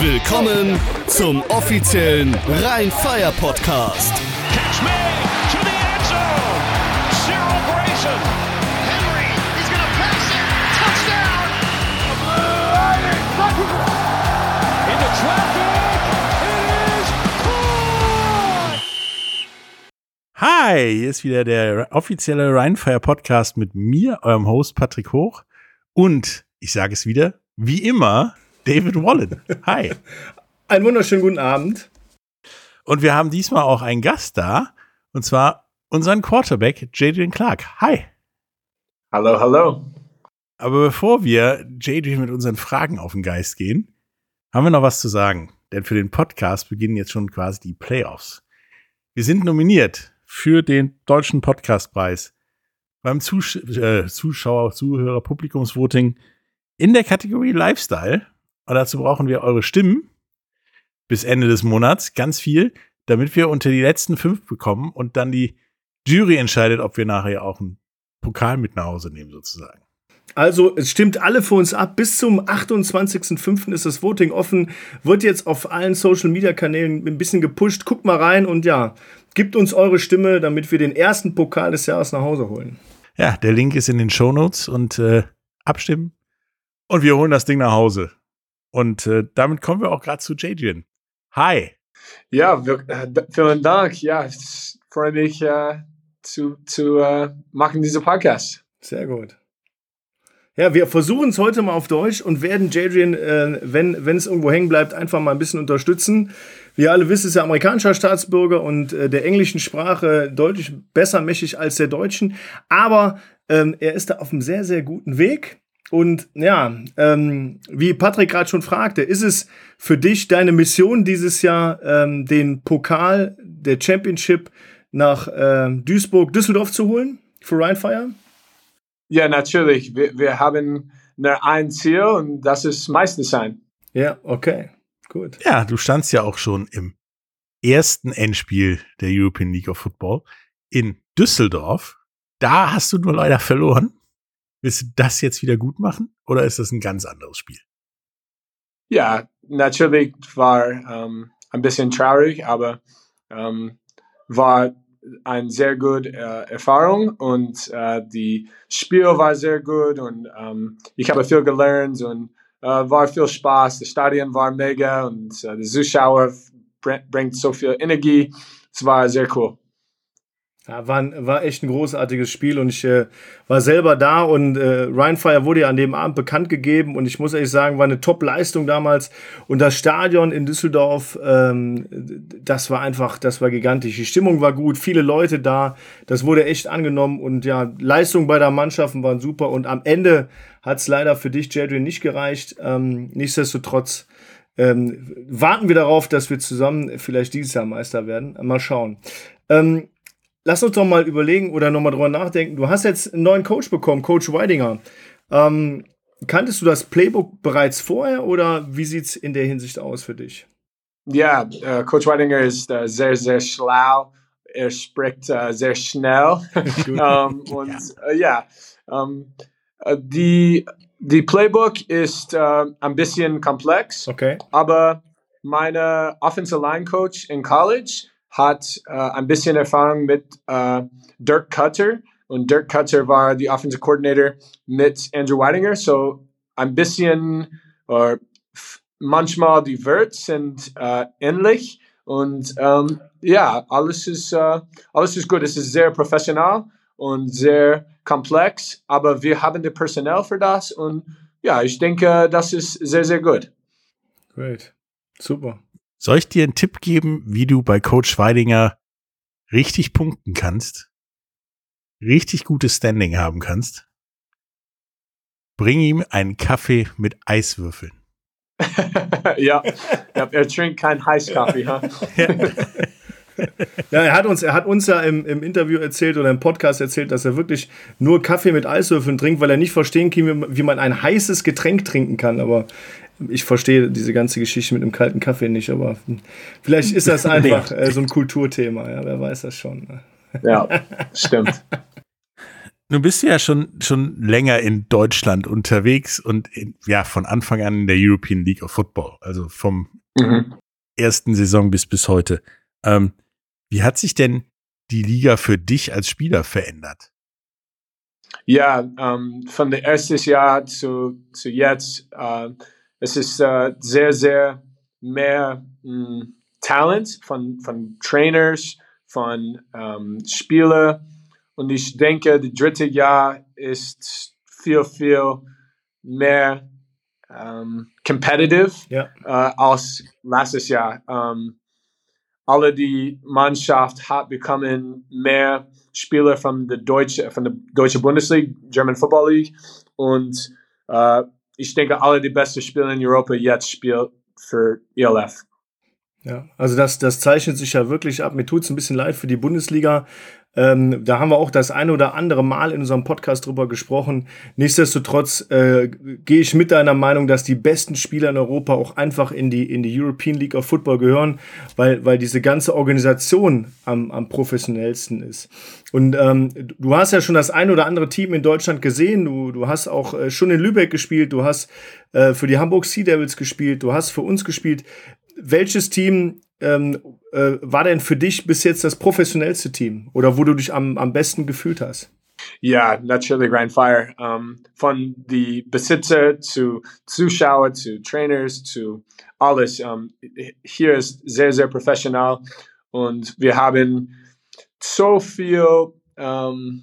Willkommen zum offiziellen Rhein-Fire-Podcast. Catch me to the end zone. Cyril Grayson. Henry, he's to pass it. Touchdown. Into traffic. It is caught. Hi, hier ist wieder der offizielle Rheinfire Podcast mit mir, eurem Host Patrick Hoch und ich sage es wieder, wie immer, David Wallen. Hi. Einen wunderschönen guten Abend. Und wir haben diesmal auch einen Gast da und zwar unseren Quarterback Jadrian Clark. Hi. Hallo, hallo. Aber bevor wir Jadrian mit unseren Fragen auf den Geist gehen, haben wir noch was zu sagen, denn für den Podcast beginnen jetzt schon quasi die Playoffs. Wir sind nominiert für den Deutschen Podcastpreis beim Zus äh, Zuschauer, Zuhörer, Publikumsvoting in der Kategorie Lifestyle. Und dazu brauchen wir eure Stimmen bis Ende des Monats, ganz viel, damit wir unter die letzten fünf bekommen und dann die Jury entscheidet, ob wir nachher auch einen Pokal mit nach Hause nehmen, sozusagen. Also, es stimmt alle für uns ab. Bis zum 28.05. ist das Voting offen. Wird jetzt auf allen Social Media Kanälen ein bisschen gepusht. Guckt mal rein und ja, gebt uns eure Stimme, damit wir den ersten Pokal des Jahres nach Hause holen. Ja, der Link ist in den Show Notes und äh, abstimmen. Und wir holen das Ding nach Hause. Und äh, damit kommen wir auch gerade zu Jadrian. Hi. Ja, wir, äh, vielen Dank. Ja, ich freue mich äh, zu, zu äh, machen diese Podcast. Sehr gut. Ja, wir versuchen es heute mal auf Deutsch und werden Jadrian, äh, wenn, wenn es irgendwo hängen bleibt, einfach mal ein bisschen unterstützen. Wie ihr alle wisst, ist er amerikanischer Staatsbürger und äh, der englischen Sprache deutlich besser mächtig als der deutschen. Aber ähm, er ist da auf einem sehr, sehr guten Weg. Und ja, ähm, wie Patrick gerade schon fragte, ist es für dich deine Mission dieses Jahr, ähm, den Pokal der Championship nach ähm, Duisburg, Düsseldorf zu holen für Rheinfire? Ja, natürlich. Wir, wir haben nur ein Ziel und das ist Meister sein. Ja, okay, gut. Ja, du standst ja auch schon im ersten Endspiel der European League of Football in Düsseldorf. Da hast du nur leider verloren. Willst du das jetzt wieder gut machen oder ist das ein ganz anderes Spiel? Ja, natürlich war ähm, ein bisschen traurig, aber ähm, war eine sehr gute äh, Erfahrung und äh, die Spiel war sehr gut und ähm, ich habe viel gelernt und äh, war viel Spaß. Das Stadion war mega und äh, die Zuschauer br bringt so viel Energie. Es war sehr cool. Ja, war, ein, war echt ein großartiges Spiel und ich äh, war selber da und äh, Rheinfire wurde ja an dem Abend bekannt gegeben und ich muss ehrlich sagen, war eine Top-Leistung damals und das Stadion in Düsseldorf, ähm, das war einfach, das war gigantisch. Die Stimmung war gut, viele Leute da, das wurde echt angenommen und ja, Leistung bei der Mannschaften waren super und am Ende hat es leider für dich, Jadrian, nicht gereicht. Ähm, nichtsdestotrotz ähm, warten wir darauf, dass wir zusammen vielleicht dieses Jahr Meister werden. Mal schauen. Ähm, lass uns doch mal überlegen oder nochmal drüber nachdenken. Du hast jetzt einen neuen Coach bekommen, Coach Weidinger. Ähm, kanntest du das Playbook bereits vorher oder wie sieht es in der Hinsicht aus für dich? Ja, äh, Coach Weidinger ist äh, sehr, sehr schlau. Er spricht äh, sehr schnell. ähm, und äh, ja, ähm, äh, die, die Playbook ist äh, ein bisschen komplex, Okay. aber meine Offensive Line Coach in College hat äh, ein bisschen Erfahrung mit äh, Dirk Cutter und Dirk Cutter war die Offensive Coordinator mit Andrew Weidinger, so ein bisschen äh, f- manchmal die Wörter sind äh, ähnlich und ähm, ja, alles ist, äh, alles ist gut. Es ist sehr professional und sehr komplex, aber wir haben das Personal für das und ja, ich denke, das ist sehr, sehr gut. Great. Super. Soll ich dir einen Tipp geben, wie du bei Coach Weidinger richtig punkten kannst? Richtig gutes Standing haben kannst? Bring ihm einen Kaffee mit Eiswürfeln. ja, ja, er trinkt keinen Heißkaffee. Ha? Ja, er hat uns, er hat uns ja im, im Interview erzählt oder im Podcast erzählt, dass er wirklich nur Kaffee mit Eiswürfeln trinkt, weil er nicht verstehen kann, wie man- wie man ein heißes Getränk trinken kann. Aber ich verstehe diese ganze Geschichte mit dem kalten Kaffee nicht. Aber vielleicht ist das einfach äh, so ein Kulturthema. Ja, wer weiß das schon. ne? Ja, stimmt. Nun bist du ja schon, schon länger in Deutschland unterwegs und in, ja, von Anfang an in der European League of Football, also vom mhm. ersten Saison bis bis heute. Ähm, wie hat sich denn die Liga für dich als Spieler verändert? Ja, ähm, von der ersten Jahr zu, zu jetzt, äh, es ist äh, sehr, sehr mehr mh, hm, Talent von, von Trainers, von ähm, Spielern. Und ich denke, das dritte Jahr ist viel, viel mehr ähm, competitive ja. äh, als letztes Jahr. Ähm, alle die Mannschaft hat bekommen mehr Spieler von der deutsche von der deutschen Bundesliga, German Football League und äh, ich denke alle die besten Spieler in Europa jetzt spielen für ELF. Ja, also das, das zeichnet sich ja wirklich ab. Mir tut es ein bisschen leid für die Bundesliga. Ähm, da haben wir auch das eine oder andere Mal in unserem Podcast drüber gesprochen. Nichtsdestotrotz äh, gehe ich mit deiner Meinung, dass die besten Spieler in Europa auch einfach in die, in die European League of Football gehören, weil, weil diese ganze Organisation am, am professionellsten ist. Und ähm, du hast ja schon das ein oder andere Team in Deutschland gesehen. Du, du hast auch äh, schon in Lübeck gespielt. Du hast äh, für die Hamburg Sea Devils gespielt. Du hast für uns gespielt welches Team ähm, äh, war denn für dich bis jetzt das professionellste Team oder wo du dich am, am besten gefühlt hast? Ja, natürlich Rhein Fire. Um, von die Besitzer zu Zuschauer zu Trainers zu alles. Um, hier ist sehr, sehr professional und wir haben so viel um,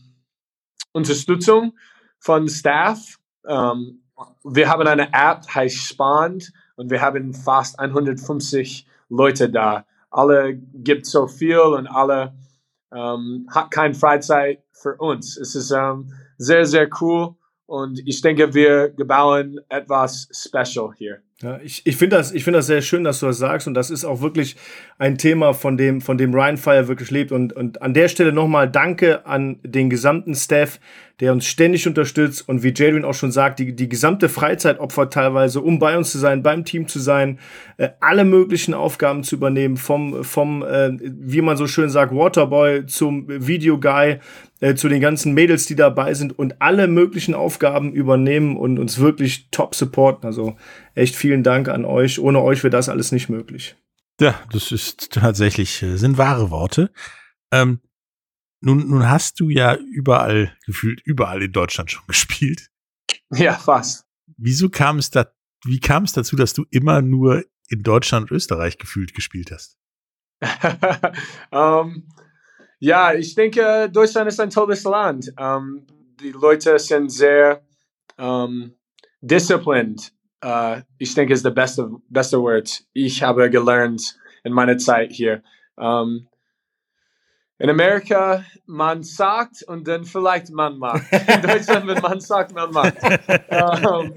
Unterstützung von Staff. wir haben eine App, heißt Spand und wir haben fast 150 Leute da. Alle gibt so viel und alle ähm, hat keine Freizeit für uns. Es ist ähm, sehr, sehr cool und ich denke, wir bauen etwas special hier. Ja, ich ich finde das, ich das sehr schön, dass du das sagst. Und das ist auch wirklich ein Thema, von dem, von dem Ryan Fire wirklich lebt. Und, und an der Stelle nochmal Danke an den gesamten Staff, der uns ständig unterstützt. Und wie Jadwin auch schon sagt, die, die gesamte Freizeit opfert teilweise, um bei uns zu sein, beim Team zu sein, äh, alle möglichen Aufgaben zu übernehmen, vom, vom äh, wie man so schön sagt, Waterboy zum Videoguy, äh, zu den ganzen Mädels, die dabei sind und alle möglichen Aufgaben übernehmen und uns wirklich top supporten. Also echt vielen Dank an euch. Ohne euch wäre das alles nicht möglich. Ja, das ist tatsächlich, äh, sind wahre Worte. Ähm, nun, nun hast du ja überall, gefühlt überall in Deutschland schon gespielt. Ja, fast. Wieso kam es da, wie kam es dazu, dass du immer nur in Deutschland und Österreich gefühlt gespielt hast? um, ähm, ja, ich denke, Deutschland ist ein tolles Land. Um, ähm, die Leute sind sehr um, disciplined uh, ich denke, ist der beste, beste Wort. Ich habe gelernt in meiner Zeit hier. Um, in Amerika, man sagt und dann vielleicht man macht. In Deutschland, wenn man sagt, man macht. Um,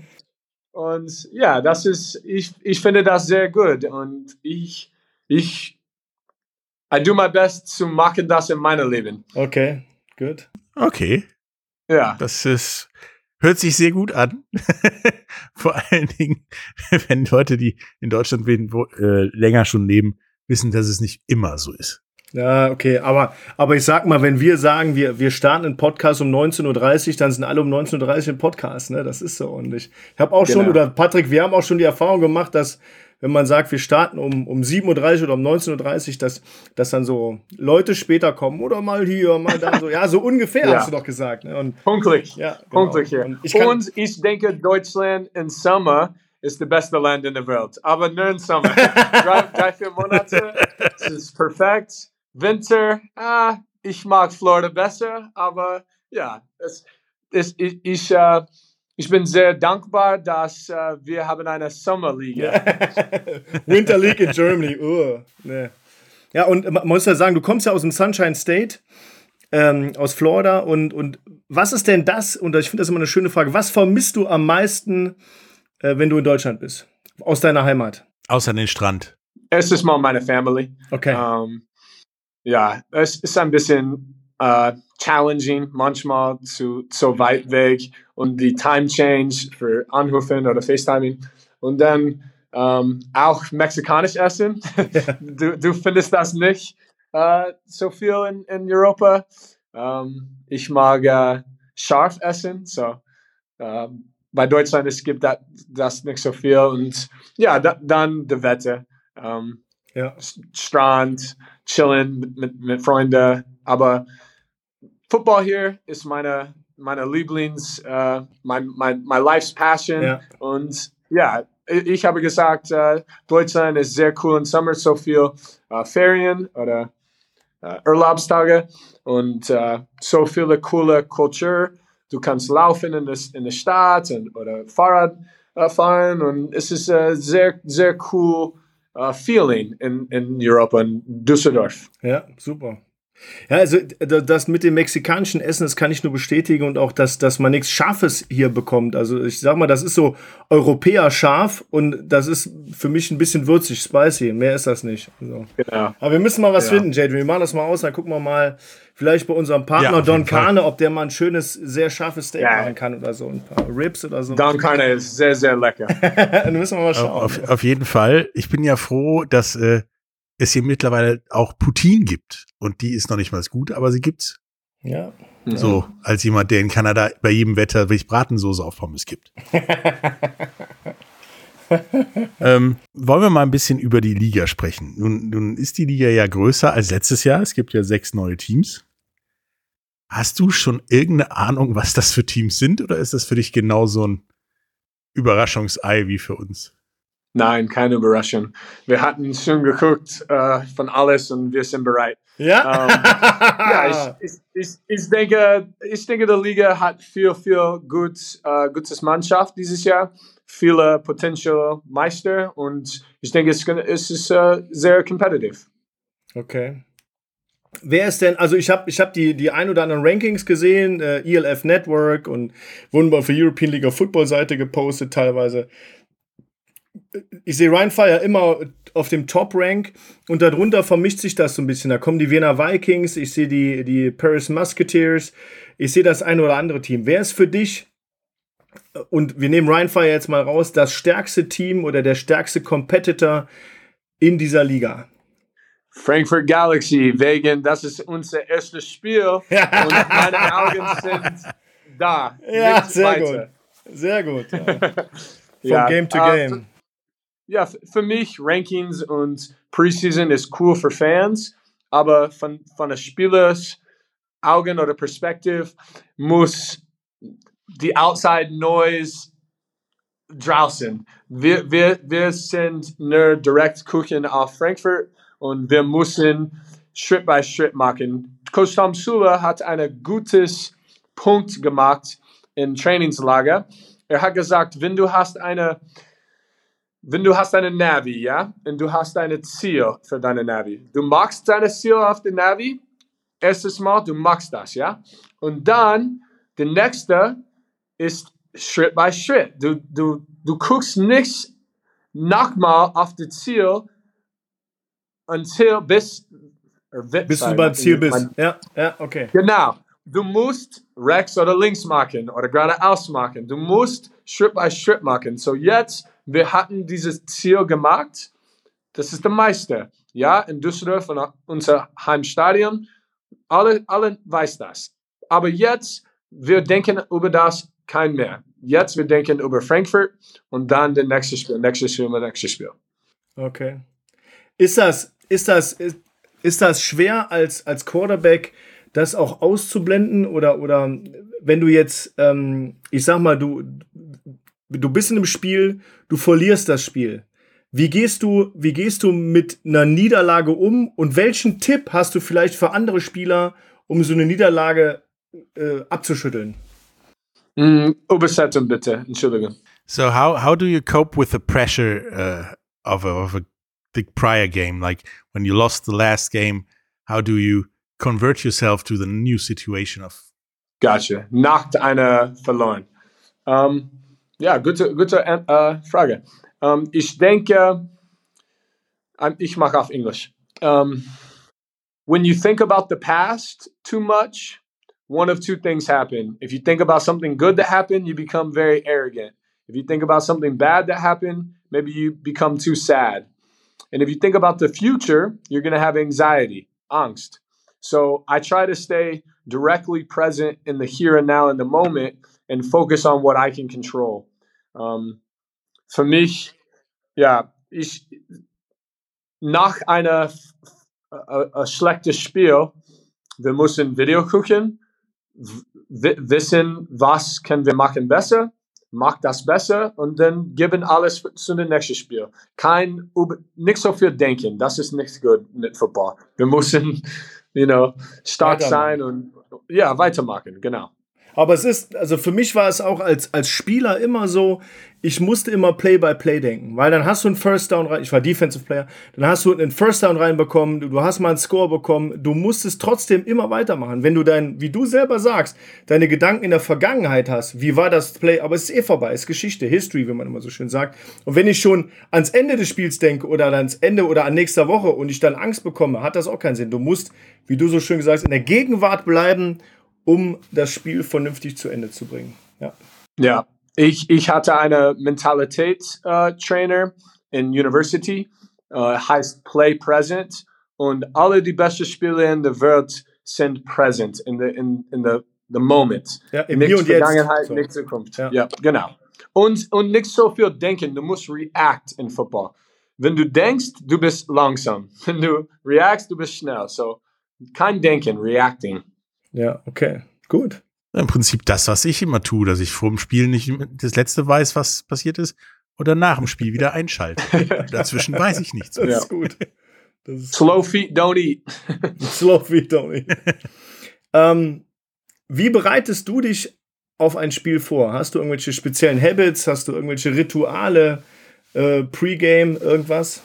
und ja, das ist, ich, ich finde das sehr gut. Und ich, ich, I do my best zu machen das in meinem Leben. Okay, gut. Okay. Ja. Das ist, hört sich sehr gut an. Vor allen Dingen, wenn Leute, die in Deutschland leben, wo, äh, länger schon leben, wissen, dass es nicht immer so ist. Ja, okay, aber, aber ich sag mal, wenn wir sagen, wir, wir starten einen Podcast um 19.30 Uhr, dann sind alle um 19.30 Uhr im Podcast, ne? Das ist so. Und ich, ich habe auch genau. schon, oder Patrick, wir haben auch schon die Erfahrung gemacht, dass wenn man sagt, wir starten um, um 7.30 Uhr oder um 19.30 Uhr, dass, dass dann so Leute später kommen oder mal hier, mal da, so, ja, so ungefähr ja. hast du doch gesagt. Ne? Und, Punktlich. Ja, genau. Punktlich hier. Und ich, Und ich denke, Deutschland im Sommer ist das beste Land in der Welt. Aber nur im Sommer. drei, drei, vier Monate, es ist perfekt. Winter, ah, ich mag Florida besser, aber ja, es, es, ich, ich uh, ich bin sehr dankbar, dass äh, wir haben eine Sommerliga. Winter League in Germany. Uh, nee. Ja, und man muss ja sagen, du kommst ja aus dem Sunshine State, ähm, aus Florida. Und, und was ist denn das? Und ich finde das immer eine schöne Frage. Was vermisst du am meisten, äh, wenn du in Deutschland bist? Aus deiner Heimat? Außer den Strand. Es ist mal meine Family. Okay. Um, ähm, ja, es ist ein bisschen uh, challenging, manchmal zu so weit weg und die Time Change für Anrufen oder FaceTiming und dann um, auch mexikanisch essen. du, du findest das nicht uh, so viel in, in Europa. Um, ich mag uh, scharf essen. So, äh, bei Deutschland es gibt das, das nicht so viel. Und ja, da, dann die Wette. Ähm, Ja. Strand, chillen mit, mit, mit Freunden. Aber Football hier ist meine, meine Lieblings, äh, mein, mein, my life's passion. Ja. Und ja, ich habe gesagt, äh, Deutschland ist sehr cool im Sommer, so viel äh, Ferien oder äh, Urlaubstage und äh, so viele coole Kultur. Du kannst laufen in, das, in der Stadt und, oder Fahrrad äh, fahren und es ist äh, sehr, sehr cool äh, Feeling in, in Europa, in Düsseldorf. Ja, super. Ja, also das mit dem mexikanischen Essen, das kann ich nur bestätigen und auch, dass, dass man nichts Scharfes hier bekommt. Also ich sag mal, das ist so Europäer scharf und das ist für mich ein bisschen würzig, spicy. Mehr ist das nicht. Also. Genau. Aber wir müssen mal was Ja. finden, Jade. Wir machen das mal aus, dann gucken wir mal vielleicht bei unserem Ja, Partner auf Don. Kane, ob der mal ein schönes, sehr scharfes Steak Ja. machen kann oder so. Ein paar Ribs oder so. Don Carne ist sehr, sehr lecker. dann müssen wir mal schauen. Auf, auf jeden Fall. Ich bin ja froh, dass äh, es hier mittlerweile auch Poutine gibt. Und die ist noch nicht mal so gut, aber sie gibt's. ja. So, als jemand, der in Kanada bei jedem Wetter wirklich Bratensoße auf Pommes gibt. ähm, wollen wir mal ein bisschen über die Liga sprechen? Nun, nun ist die Liga ja größer als letztes Jahr. Es gibt ja sechs neue Teams. Hast du schon irgendeine Ahnung, was das für Teams sind? Oder ist das für dich genau so ein Überraschungsei wie für uns? Nein, keine Überraschung. Wir hatten schon geguckt äh, von alles und wir sind bereit. Ja? Ähm, ja, ich, ich, ich, ich, denke, ich denke, die Liga hat viel, viel gut, äh, gutes Mannschaft dieses Jahr, viele Potential Meister und ich denke, es, es ist äh, sehr competitive. Okay. Wer ist denn, also ich habe ich hab die, die ein oder anderen Rankings gesehen, äh, ELF Network und wurden auf der European League of Football Seite gepostet teilweise. Ich sehe Ryan Fire immer auf dem Top-Rank und darunter vermischt sich das so ein bisschen. Da kommen die Wiener Vikings, ich sehe die, die Paris Musketeers, ich sehe das ein oder andere Team. Wer ist für dich, und wir nehmen Ryan Fire jetzt mal raus, das stärkste Team oder der stärkste Competitor in dieser Liga? Frankfurt Galaxy, wegen das ist unser erstes Spiel und meine Augen sind da. Ja, sehr weiter. gut. Sehr gut. Ja. From Ja, Game to äh, Game. Ja, für mich Rankings und Preseason ist cool für Fans, aber von, von der Spielers Augen oder Perspektive muss die Outside Noise draußen. Wir, wir, wir sind nur direkt gucken auf Frankfurt und wir müssen Schritt bei Schritt machen. Coach Tom Sula hat einen gutes Punkt gemacht im Trainingslager. Er hat gesagt, wenn du hast eine wenn du hast eine Navi, ja, und du hast ein Ziel für deine Navi. Du machst deine Ziel auf der Navi, erstes Mal, du machst das, ja. Und dann, der nächste ist Schritt bei Schritt. Du, du, du guckst nicht nochmal auf das Ziel, until bis, or wi- Bis du sorry, beim Ziel mein- bist. Ja, ja, okay. Genau. Du musst rechts oder links machen oder geradeaus machen. Du musst Schritt bei Schritt machen. So jetzt, wir hatten dieses Ziel gemacht. Das ist der Meister. Ja, in Düsseldorf, in unser Heimstadion. Alle, alle weiß das. Aber jetzt, wir denken über das kein mehr. Jetzt, wir denken über Frankfurt und dann das nächste Spiel, nächstes Spiel, nächstes Spiel. Okay. Ist das, ist das, ist, ist das schwer als, als Quarterback, das auch auszublenden? Oder, oder wenn du jetzt, ähm, ich sag mal, du, du bist in einem Spiel, du verlierst das Spiel. Wie gehst du, wie gehst du mit einer Niederlage um und welchen Tipp hast du vielleicht für andere Spieler, um so eine Niederlage äh, abzuschütteln? Mm, Übersetzung bitte, Entschuldigung. So how how do you cope with the pressure uh, of a, of a the prior game? Like when you lost the last game, how do you convert yourself to the new situation of? Gotcha. Nach einer verloren. Ähm, ja, gute, gute äh, Frage. Ähm, ich denke, ähm, ich mache auf Englisch. Um, when you think about the past too much, one of two things happen. If you think about something good that happened, you become very arrogant. If you think about something bad that happened, maybe you become too sad. And if you think about the future, you're going to have anxiety, angst. So I try to stay directly present in the here and now in the moment and focus on what I can control. Um, für mich, ja, ich nach einer ein schlechtes Spiel, wir müssen Video gucken, wissen, was können wir machen besser, macht das besser und dann geben alles zu dem nächsten Spiel. Kein, nicht so viel denken, das ist nicht gut mit Football. Wir müssen, you know, stark sein und ja, weitermachen, genau. Aber es ist, also für mich war es auch als, als Spieler immer so, ich musste immer Play-by-Play -play denken, weil dann hast du einen First Down rein, ich war Defensive Player, dann hast du einen First Down reinbekommen, du, hast mal einen Score bekommen, du musstest trotzdem immer weitermachen. Wenn du dein, wie du selber sagst, deine Gedanken in der Vergangenheit hast, wie war das Play, aber es ist eh vorbei, es ist Geschichte, History, wie man immer so schön sagt. Und wenn ich schon ans Ende des Spiels denke oder ans Ende oder an nächster Woche und ich dann Angst bekomme, hat das auch keinen Sinn. Du musst, wie du so schön gesagt hast, in der Gegenwart bleiben um das Spiel vernünftig zu Ende zu bringen. Ja. Ja, ich, ich hatte eine Mentalitätstrainer äh, in University, äh, heißt Play Present und alle die besten Spiele in der Welt sind present in the, in, in the, the moment. Ja, im Hier und Vergangenheit, jetzt. So. nicht Zukunft. Ja. ja, genau. Und, und nicht so viel denken, du musst react in Football. Wenn du denkst, du bist langsam. Wenn du reactst, du bist schnell. So, kein Denken, reacting. Ja, okay, gut. Im Prinzip das, was ich immer tue, dass ich vor dem Spiel nicht das letzte weiß, was passiert ist, oder nach dem Spiel wieder einschalte. Dazwischen weiß ich nichts. Das ja. ist gut. Das ist Slow feet don't eat. Slow feet don't eat. ähm, wie bereitest du dich auf ein Spiel vor? Hast du irgendwelche speziellen Habits? Hast du irgendwelche Rituale? Äh, Pre-Game, irgendwas?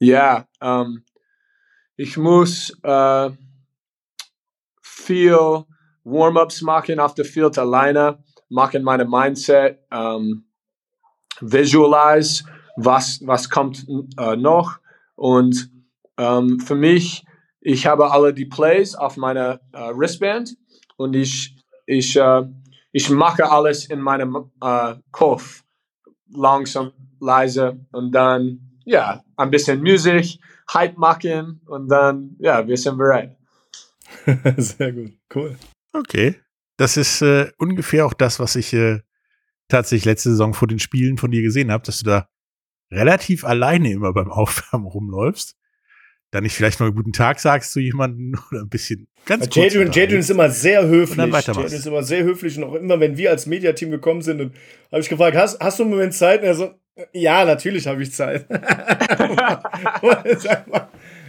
Ja, ähm, ich muss äh, viel Warm-ups machen auf der Field alleine, machen meine Mindset, ähm, visualize, was, was kommt äh, noch. Und ähm, für mich, ich habe alle die Plays auf meiner äh, Wristband und ich, ich, äh, ich mache alles in meinem äh, Kopf. Langsam, leise und dann, ja, ein bisschen Musik, Hype machen und dann, ja, wir sind bereit. Sehr gut, cool. Okay. Das ist äh, ungefähr auch das, was ich äh, tatsächlich letzte Saison vor den Spielen von dir gesehen habe, dass du da relativ alleine immer beim Aufwärmen rumläufst. Dann nicht vielleicht mal einen guten Tag sagst zu jemandem oder ein bisschen ganz ja, Jadrian ist immer sehr höflich. Jadrian ist immer sehr höflich und auch immer, wenn wir als Mediateam gekommen sind, und habe ich gefragt, hast, hast du einen Moment Zeit? Und er so, ja, natürlich habe ich Zeit.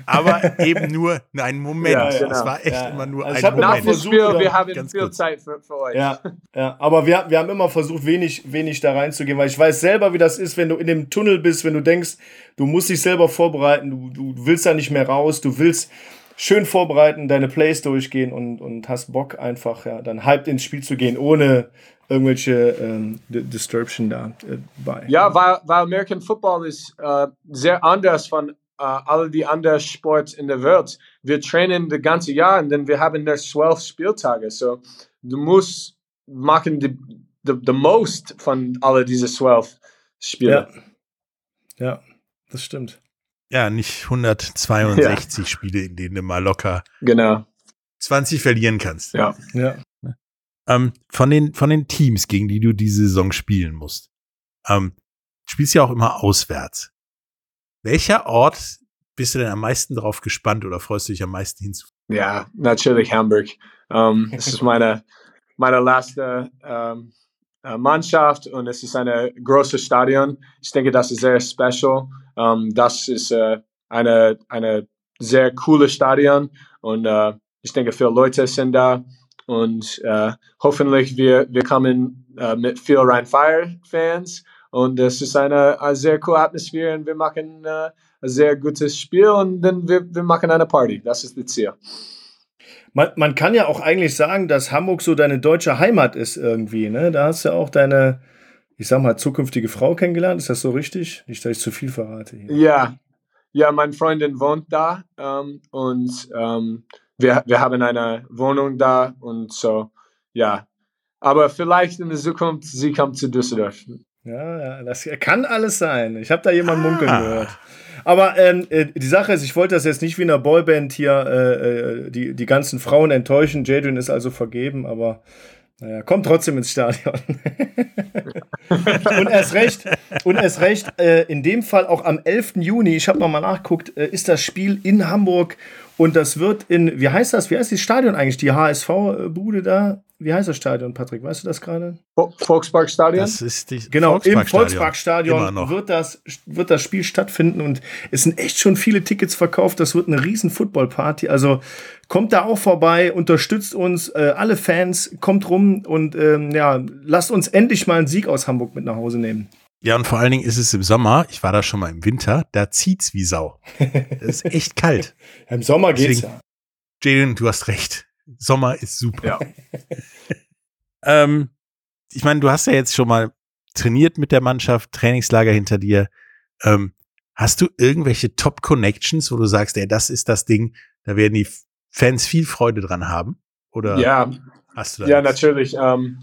Aber eben nur einen Moment. Ja, genau. Es war echt ja. immer nur also ein Moment. Versucht, wir, wir haben ganz viel kurz. Zeit für, für, euch. Ja, ja. aber wir, wir haben immer versucht, wenig, wenig da reinzugehen, weil ich weiß selber, wie das ist, wenn du in dem Tunnel bist, wenn du denkst, du musst dich selber vorbereiten, du, du willst da nicht mehr raus, du willst schön vorbereiten, deine Plays durchgehen und, und hast Bock einfach, ja, dann halb ins Spiel zu gehen, ohne irgendwelche ähm, Disruption da äh, bei. Ja, weil, weil American Football ist äh, sehr anders von uh, alle die anderen Sports in der Welt. Wir trainen das ganze Jahr und dann wir haben nur zwölf Spieltage. So, du musst machen die, the, the most von alle diese zwölf Spiele. Ja. ja, das stimmt. Ja, nicht 162 ja. Spiele, in denen du mal locker genau. 20 verlieren kannst. Ja. ja. Ähm, von, den, von den Teams, gegen die du diese Saison spielen musst, ähm, spielst ja auch immer auswärts. Welcher Ort bist du denn am meisten darauf gespannt oder freust du dich am meisten hinzu? Ja, natürlich Hamburg. Um, das ist meine, meine letzte um, Mannschaft und es ist ein großes Stadion. Ich denke, das ist sehr special. Um, das ist uh, eine, eine sehr coole Stadion und uh, ich denke, viele Leute sind da und uh, hoffentlich wir, wir kommen mit viel Rhein-Fire-Fans und es ist eine, eine, sehr coole Atmosphäre und wir machen äh, ein sehr gutes Spiel und dann wir, wir machen eine Party. Das ist das Ziel. Man, man kann ja auch eigentlich sagen, dass Hamburg so deine deutsche Heimat ist irgendwie. Ne? Da hast du auch deine, ich sag mal, zukünftige Frau kennengelernt. Ist das so richtig? Nicht, dass ich zu viel verrate. Hier. Ja, ja, meine Freundin wohnt da ähm, und ähm, wir, wir haben eine Wohnung da und so, ja. Aber vielleicht in der Zukunft, sie kommt zu Düsseldorf. Ja, das kann alles sein. Ich habe da jemanden ah. munkeln gehört. Aber ähm, äh, die Sache ist, ich wollte das jetzt nicht wie in einer Boyband hier äh, äh, die, die ganzen Frauen enttäuschen. Jadrian ist also vergeben, aber naja, kommt trotzdem ins Stadion. und erst recht, und erst recht, äh, in dem Fall auch am 11. Juni, ich habe nochmal nachgeguckt, äh, ist das Spiel in Hamburg und das wird in, wie heißt das, wie heißt das Stadion eigentlich, die HSV-Bude da? Wie heißt das Stadion, Patrick? Weißt du das gerade? Volksparkstadion? Das ist die Genau, Volksparkstadion. im Volksparkstadion wird das, wird das Spiel stattfinden und es sind echt schon viele Tickets verkauft. Das wird eine riesen Footballparty. Also kommt da auch vorbei, unterstützt uns, äh, alle Fans, kommt rum und ähm, ja, lasst uns endlich mal einen Sieg aus Hamburg mit nach Hause nehmen. Ja, und vor allen Dingen ist es im Sommer, ich war da schon mal im Winter, da zieht's wie Sau. Es ist echt kalt. Im Sommer geht's Deswegen- ja. Jaden, du hast recht. Sommer ist super. Ja. ähm, ich meine, du hast ja jetzt schon mal trainiert mit der Mannschaft, Trainingslager hinter dir. Ähm, hast du irgendwelche Top-Connections, wo du sagst, ey, das ist das Ding, da werden die Fans viel Freude dran haben? Oder Ja, hast du da ja, nichts? natürlich. Ähm,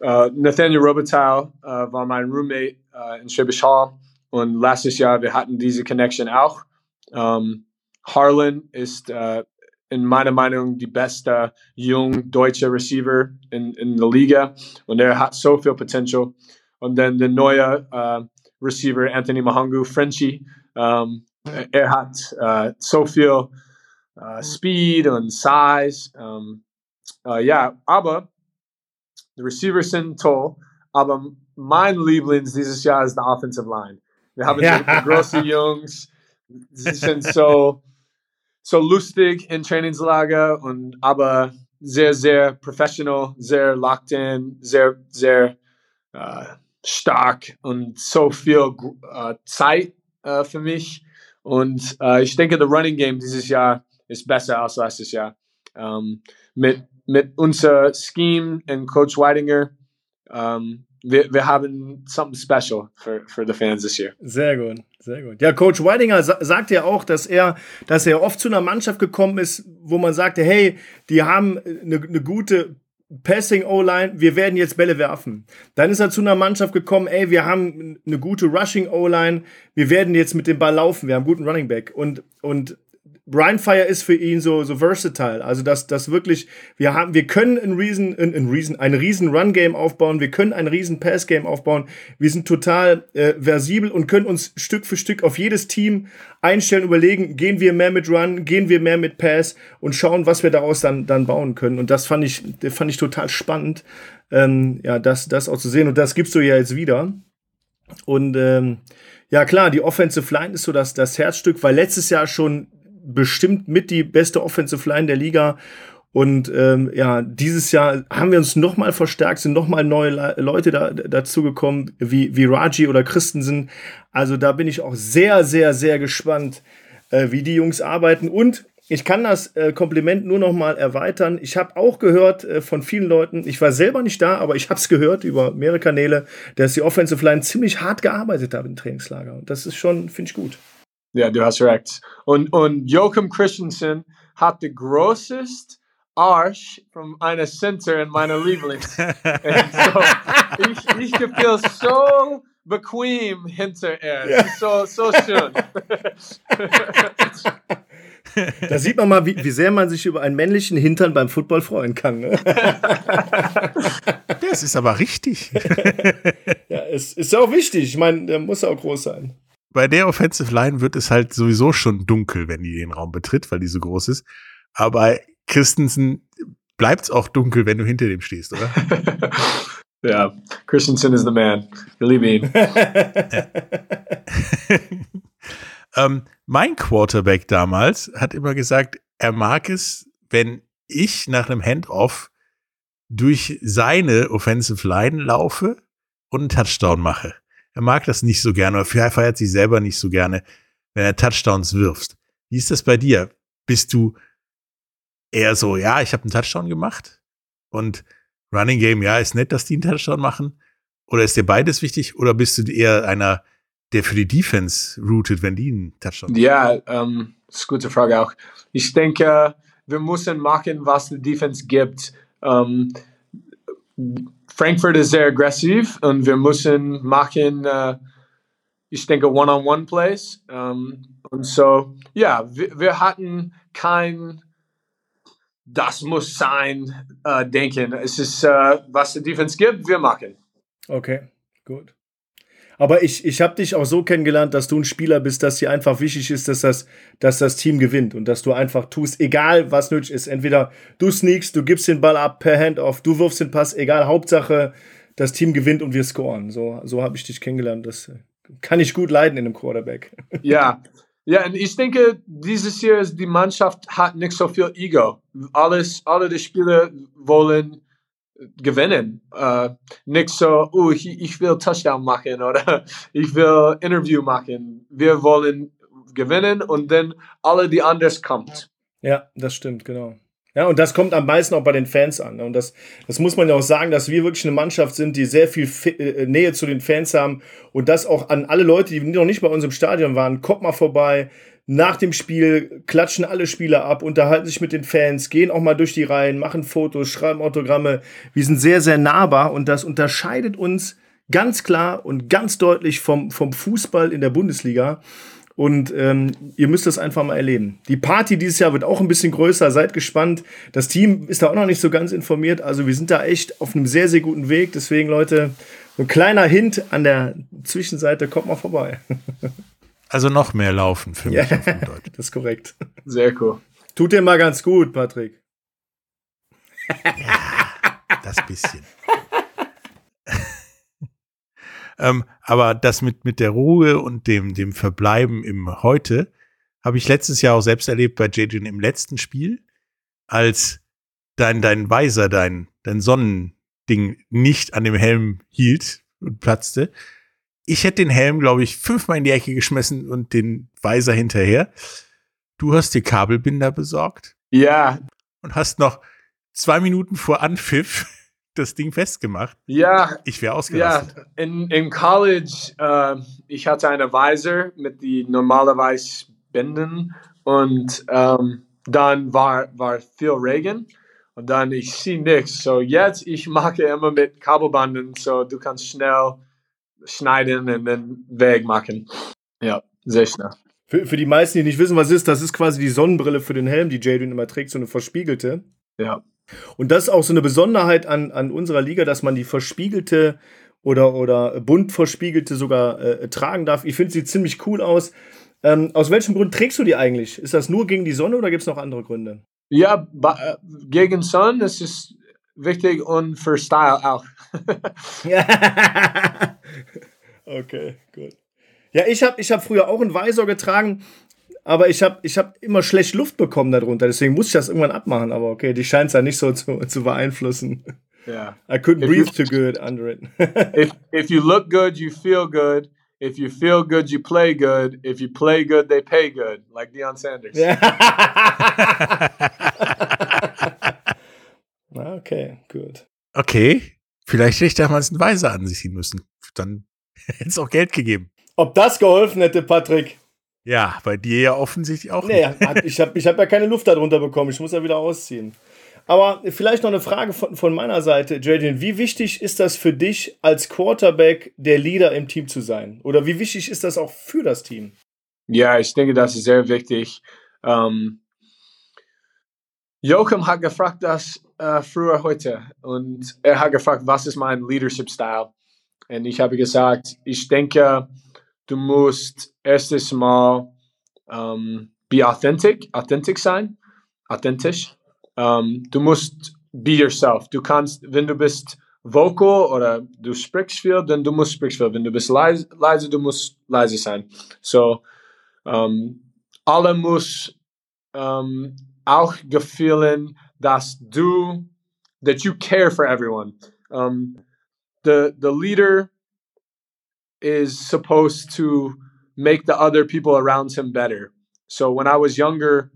äh, Nathaniel Robitaille äh, war mein Roommate äh, in Schwäbisch Hall und letztes Jahr wir hatten diese Connection auch. Ähm, Harlan ist äh, in meiner mm-hmm. Meinung die beste jung uh, deutsche Receiver in, in der Liga und er hat so viel Potential. Und dann der neue äh, uh, Receiver Anthony Mahangu, Frenchie, um, ähm, er hat äh, uh, so viel äh, mm-hmm. Speed und Size. Um, äh, ja, aber die Receivers sind toll, aber mein Lieblings dieses Jahr ist die Offensive Line. Wir haben Ja. die Jungs, sie sind so, so lustig im Trainingslager und aber sehr, sehr professional, sehr locked in, sehr, sehr äh, stark und so viel äh, Zeit äh, für mich. Und äh, ich denke, der Running Game dieses Jahr ist besser als letztes Jahr. Ähm, mit, mit unser Scheme und Coach Weidinger, ähm, wir, wir haben something special für, für die Fans this year. Sehr gut, sehr gut. Ja, Coach Weidinger sa sagt ja auch, dass er, dass er oft zu einer Mannschaft gekommen ist, wo man sagte, hey, die haben eine, eine gute Passing O-Line, wir werden jetzt Bälle werfen. Dann ist er zu einer Mannschaft gekommen, ey, wir haben eine gute Rushing O-Line, wir werden jetzt mit dem Ball laufen, wir haben einen guten Running Back. Und, und Brian Fire ist für ihn so, so versatile. Also, dass das wirklich, wir haben, wir können ein riesen, ein, ein riesen, ein riesen Run-Game aufbauen, wir können ein riesen Pass-Game aufbauen. Wir sind total äh, versibel und können uns Stück für Stück auf jedes Team einstellen, überlegen, gehen wir mehr mit Run, gehen wir mehr mit Pass und schauen, was wir daraus dann, dann bauen können. Und das fand ich, fand ich total spannend, ähm, ja, das, das auch zu sehen. Und das gibst du ja jetzt wieder. Und ähm, ja, klar, die Offensive Line ist so das, das Herzstück, weil letztes Jahr schon bestimmt mit die beste Offensive Line der Liga. Und ähm, ja, dieses Jahr haben wir uns nochmal verstärkt, sind nochmal neue Le Leute da, dazu gekommen, wie, wie Raji oder Christensen. Also da bin ich auch sehr, sehr, sehr gespannt, äh, wie die Jungs arbeiten. Und ich kann das äh, Kompliment nur nochmal erweitern. Ich habe auch gehört äh, von vielen Leuten, ich war selber nicht da, aber ich habe es gehört über mehrere Kanäle, dass die Offensive Line ziemlich hart gearbeitet hat im Trainingslager. Und das ist schon, finde ich gut. Ja, du hast recht. Und, und Joachim Christensen hat den größten Arsch von einer Center in meiner Lieblings. Und so, ich, ich gefühle so bequem hinter er. Ist So, so schön. Da sieht man mal, wie, wie sehr man sich über einen männlichen Hintern beim Football freuen kann. Ne? Das ist aber richtig. Ja, es ist auch wichtig. Ich meine, der muss auch groß sein. Bei der Offensive Line wird es halt sowieso schon dunkel, wenn die den Raum betritt, weil die so groß ist. Aber bei Christensen bleibt es auch dunkel, wenn du hinter dem stehst, oder? Ja, Christensen is the man. Lieben ihn. ähm, mein Quarterback damals hat immer gesagt, er mag es, wenn ich nach einem Handoff durch seine Offensive Line laufe und einen Touchdown mache. Er mag das nicht so gerne, oder er feiert sich selber nicht so gerne, wenn er Touchdowns wirfst. Wie ist das bei dir? Bist du eher so, ja, ich habe einen Touchdown gemacht und Running Game, ja, ist nett, dass die einen Touchdown machen? Oder ist dir beides wichtig? Oder bist du eher einer, der für die Defense routet, wenn die einen Touchdown machen? Ja, ähm, das ist eine gute Frage auch. Ich denke, wir müssen machen, was die Defense gibt. Ähm, Frankfurt ist sehr aggressiv und wir müssen machen, äh, ich denke, One-on-One-Plays. Ähm, und so, ja, wir, wir hatten kein das muss sein, äh, denken. Es ist, äh, was der Defense gibt, wir machen. Okay, gut. Aber ich, ich habe dich auch so kennengelernt, dass du ein Spieler bist, dass dir einfach wichtig ist, dass das, dass das Team gewinnt und dass du einfach tust, egal was nötig ist. Entweder du sneakst, du gibst den Ball ab per Handoff, du wirfst den Pass, egal, Hauptsache das Team gewinnt und wir scoren. So, so habe ich dich kennengelernt. Das kann ich gut leiden in einem Quarterback. Ja, ja, und ich denke, dieses Jahr ist die Mannschaft hat nicht so viel Ego. Alles, alle die Spieler wollen gewinnen. Uh, nicht so, oh, ich, ich will Touchdown machen oder ich will Interview machen. Wir wollen gewinnen und dann alle, die anders kommt. Ja, das stimmt, genau. Ja, und das kommt am meisten auch bei den Fans an. Und das, das muss man ja auch sagen, dass wir wirklich eine Mannschaft sind, die sehr viel äh, Nähe zu den Fans haben. Und das auch an alle Leute, die noch nicht bei uns im Stadion waren. Kommt mal vorbei. Nach dem Spiel klatschen alle Spieler ab, unterhalten sich mit den Fans, gehen auch mal durch die Reihen, machen Fotos, schreiben Autogramme. Wir sind sehr, sehr nahbar und das unterscheidet uns ganz klar und ganz deutlich vom, vom Fußball in der Bundesliga. Und ähm, ihr müsst das einfach mal erleben. Die Party dieses Jahr wird auch ein bisschen größer. Seid gespannt. Das Team ist da auch noch nicht so ganz informiert. Also wir sind da echt auf einem sehr, sehr guten Weg. Deswegen, Leute, so ein kleiner Hint an der Zwischenseite. Kommt mal vorbei. Also noch mehr laufen für mich. Ja, das ist korrekt. Sehr cool. Tut dir mal ganz gut, Patrick. Ja, das bisschen. Ähm, aber das mit, mit der Ruhe und dem, dem Verbleiben im Heute habe ich letztes Jahr auch selbst erlebt bei JJ im letzten Spiel, als dein, dein Weiser, dein, dein Sonnending nicht an dem Helm hielt und platzte. Ich hätte den Helm, glaube ich, fünfmal in die Ecke geschmissen und den Weiser hinterher. Du hast dir Kabelbinder besorgt. Ja. Und hast noch zwei Minuten vor Anpfiff das Ding festgemacht. Ja. Ich wäre ausgerastet. Ja, in, in College, äh, ich hatte eine Visor mit die normalerweise Binden und ähm, dann war, war viel Regen und dann ich sehe nichts. So jetzt ich mache immer mit Kabelbanden, so du kannst schnell schneiden und dann Weg machen. Ja, sehr schnell. Für, für die meisten, die nicht wissen, was ist, das ist quasi die Sonnenbrille für den Helm, die Jadon immer trägt, so eine verspiegelte. Ja. Und das ist auch so eine Besonderheit an, an unserer Liga, dass man die verspiegelte oder, oder bunt verspiegelte sogar äh, tragen darf. Ich finde, sie ziemlich cool aus. Ähm, aus welchem Grund trägst du die eigentlich? Ist das nur gegen die Sonne oder gibt es noch andere Gründe? Ja, äh, gegen Sonne ist es wichtig und für Style auch. okay, gut. Ja, ich habe ich hab früher auch einen Visor getragen aber ich habe ich hab immer schlecht Luft bekommen darunter, deswegen musste ich das irgendwann abmachen. Aber okay, die scheint es ja nicht so zu, zu beeinflussen. Yeah. I couldn't if breathe you, too good under it. if, if you look good, you feel good. If you feel good, you play good. If you play good, they pay good. Like Deion Sanders. okay, gut. Okay, vielleicht hätte ich damals einen Weiser an sich ziehen müssen. Dann hätte es auch Geld gegeben. Ob das geholfen hätte, Patrick? Ja, bei dir ja offensichtlich auch nee, nicht. ich habe ich hab ja keine Luft darunter bekommen. Ich muss ja wieder ausziehen. Aber vielleicht noch eine Frage von, von meiner Seite, Jaden. Wie wichtig ist das für dich, als Quarterback der Leader im Team zu sein? Oder wie wichtig ist das auch für das Team? Ja, ich denke, das ist sehr wichtig. Ähm, Joachim hat gefragt das äh, früher heute und er hat gefragt, was ist mein Leadership-Style? Und ich habe gesagt, ich denke, du musst erstes Mal um, be authentic, authentic sein, authentisch. Um, du musst be yourself. Du kannst, wenn du bist vocal oder du sprichst viel, dann du musst sprichst viel. Wenn du bist leise, leise du musst leise sein. So, um, alle muss um, auch gefühlen, dass du, that you care for everyone. Um, the the leader is supposed to make the other people around him better. So when I was younger,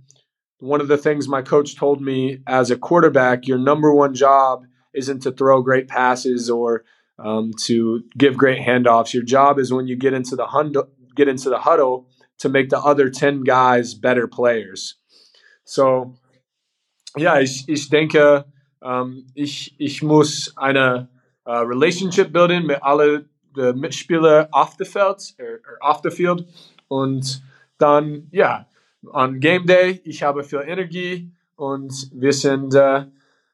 one of the things my coach told me as a quarterback, your number one job isn't to throw great passes or um, to give great handoffs. Your job is when you get into the huddle, get into the huddle to make the other ten guys better players. So ja, ich, ich denke, um, ich, ich muss eine uh, Relationship bilden mit alle der Mitspieler off the field, or, or off the field. Und dann, ja, on Game Day, ich habe viel Energie und wir sind, äh,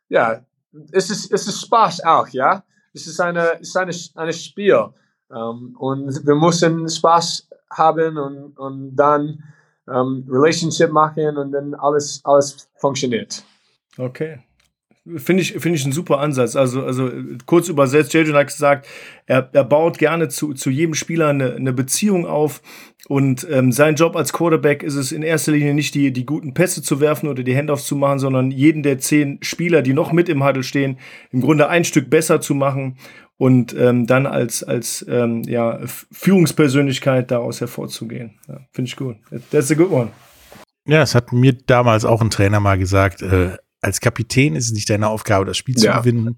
ja, es ist, es ist Spaß auch, ja. Es ist eine, es ist eine, eine Spiel. Um, und wir müssen Spaß haben und, und dann um, Relationship machen und dann alles, alles funktioniert. Okay. Finde ich, finde ich einen super Ansatz. Also, also kurz übersetzt, Jason hat gesagt, er, er baut gerne zu, zu jedem Spieler eine, eine Beziehung auf. Und ähm, sein Job als Quarterback ist es in erster Linie nicht, die, die guten Pässe zu werfen oder die Handoffs zu machen, sondern jeden der zehn Spieler, die noch mit im Huddle stehen, im Grunde ein Stück besser zu machen und ähm, dann als, als ähm, ja, Führungspersönlichkeit daraus hervorzugehen. Ja, Finde ich gut. That's a good one. Ja, es hat mir damals auch ein Trainer mal gesagt, äh, als Kapitän ist es nicht deine Aufgabe, das Spiel zu Ja. gewinnen,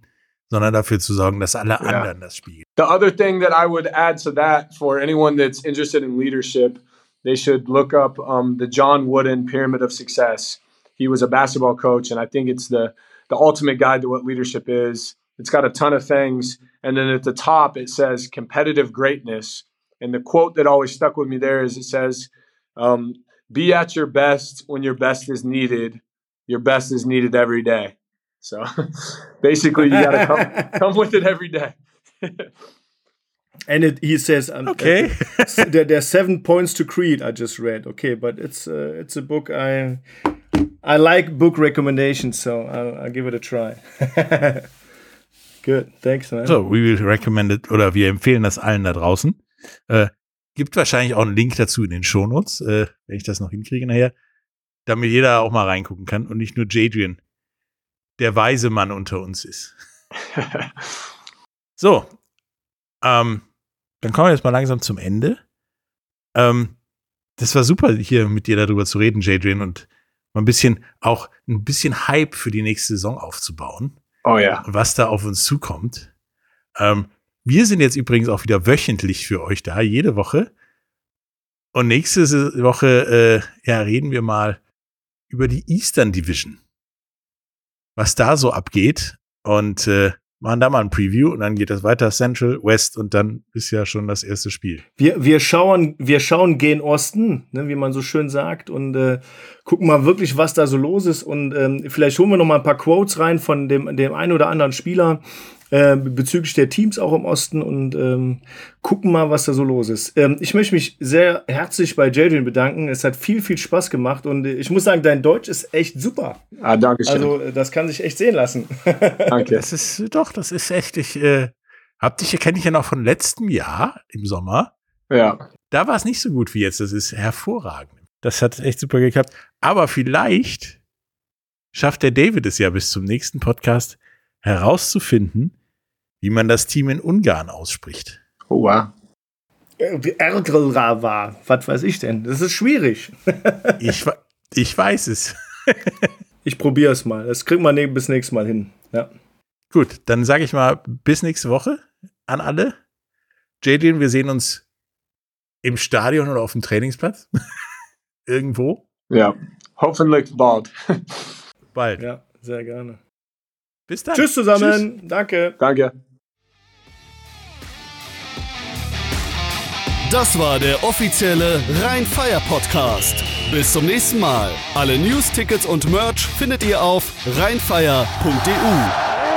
sondern dafür zu sorgen, dass alle Ja. anderen das Spiel. The other thing that I would add to that for anyone that's interested in leadership, they should look up um, the John Wooden Pyramid of Success. He was a basketball coach, and I think it's the the ultimate guide to what leadership is. It's got a ton of things, and then at the top it says competitive greatness. And the quote that always stuck with me there is it says, um, "Be at your best when your best is needed. Your best is needed every day." So basically, you got to come come with it every day. And it, he says, um, Okay. uh, there, there are seven points to Creed. I just read. Okay, but it's uh, it's a book I I like book recommendations, so I'll, I'll give it a try. Good, thanks, man. So, we will recommend it, oder wir empfehlen das allen da draußen. Äh, gibt wahrscheinlich auch einen Link dazu in den Shownotes, äh, wenn ich das noch hinkriege nachher, damit jeder auch mal reingucken kann und nicht nur Jadrian, der weise Mann unter uns ist. So, ähm, dann kommen wir jetzt mal langsam zum Ende. Ähm, das war super, hier mit dir darüber zu reden, Jadrian, und mal ein bisschen, auch ein bisschen Hype für die nächste Saison aufzubauen Oh yeah. was da auf uns zukommt. Ähm, wir sind jetzt übrigens auch wieder wöchentlich für euch da, jede Woche. Und nächste Woche äh, ja, reden wir mal über die Eastern Division. Was da so abgeht. Und äh, machen da mal ein Preview und dann geht das weiter Central, West und dann ist ja schon das erste Spiel. Wir, wir schauen, wir schauen gen Osten, ne, wie man so schön sagt, und äh, gucken mal wirklich, was da so los ist. Und ähm, vielleicht holen wir noch mal ein paar Quotes rein von dem, dem einen oder anderen Spieler äh, bezüglich der Teams auch im Osten und ähm, gucken mal, was da so los ist. Ähm, ich möchte mich sehr herzlich bei Jadrian bedanken. Es hat viel, viel Spaß gemacht und ich muss sagen, dein Deutsch ist echt super. Ah, danke schön. Also äh, das kann sich echt sehen lassen. danke. Das ist doch, das ist echt, ich äh, hab dich, kenne ich ja noch von letztem Jahr im Sommer. Ja. Da war es nicht so gut wie jetzt. Das ist hervorragend. Das hat echt super geklappt. Aber vielleicht schafft der David es ja bis zum nächsten Podcast herauszufinden, wie man das Team in Ungarn ausspricht. Oh, wow. Ergelrava, was weiß ich denn? Das ist schwierig. Ich, ich weiß es. Ich probiere es mal. Das kriegt man ne bis nächstes Mal hin. Ja. Gut, dann sage ich mal bis nächste Woche an alle. Jadrian, wir sehen uns im Stadion oder auf dem Trainingsplatz. Irgendwo. Ja. Hoffentlich bald. Bald. ja, sehr gerne. Bis dann. Tschüss zusammen. Danke. Danke. Das war der offizielle Rhein-Fire Podcast. Bis zum nächsten Mal. Alle News, Tickets und Merch findet ihr auf rheinfire.de.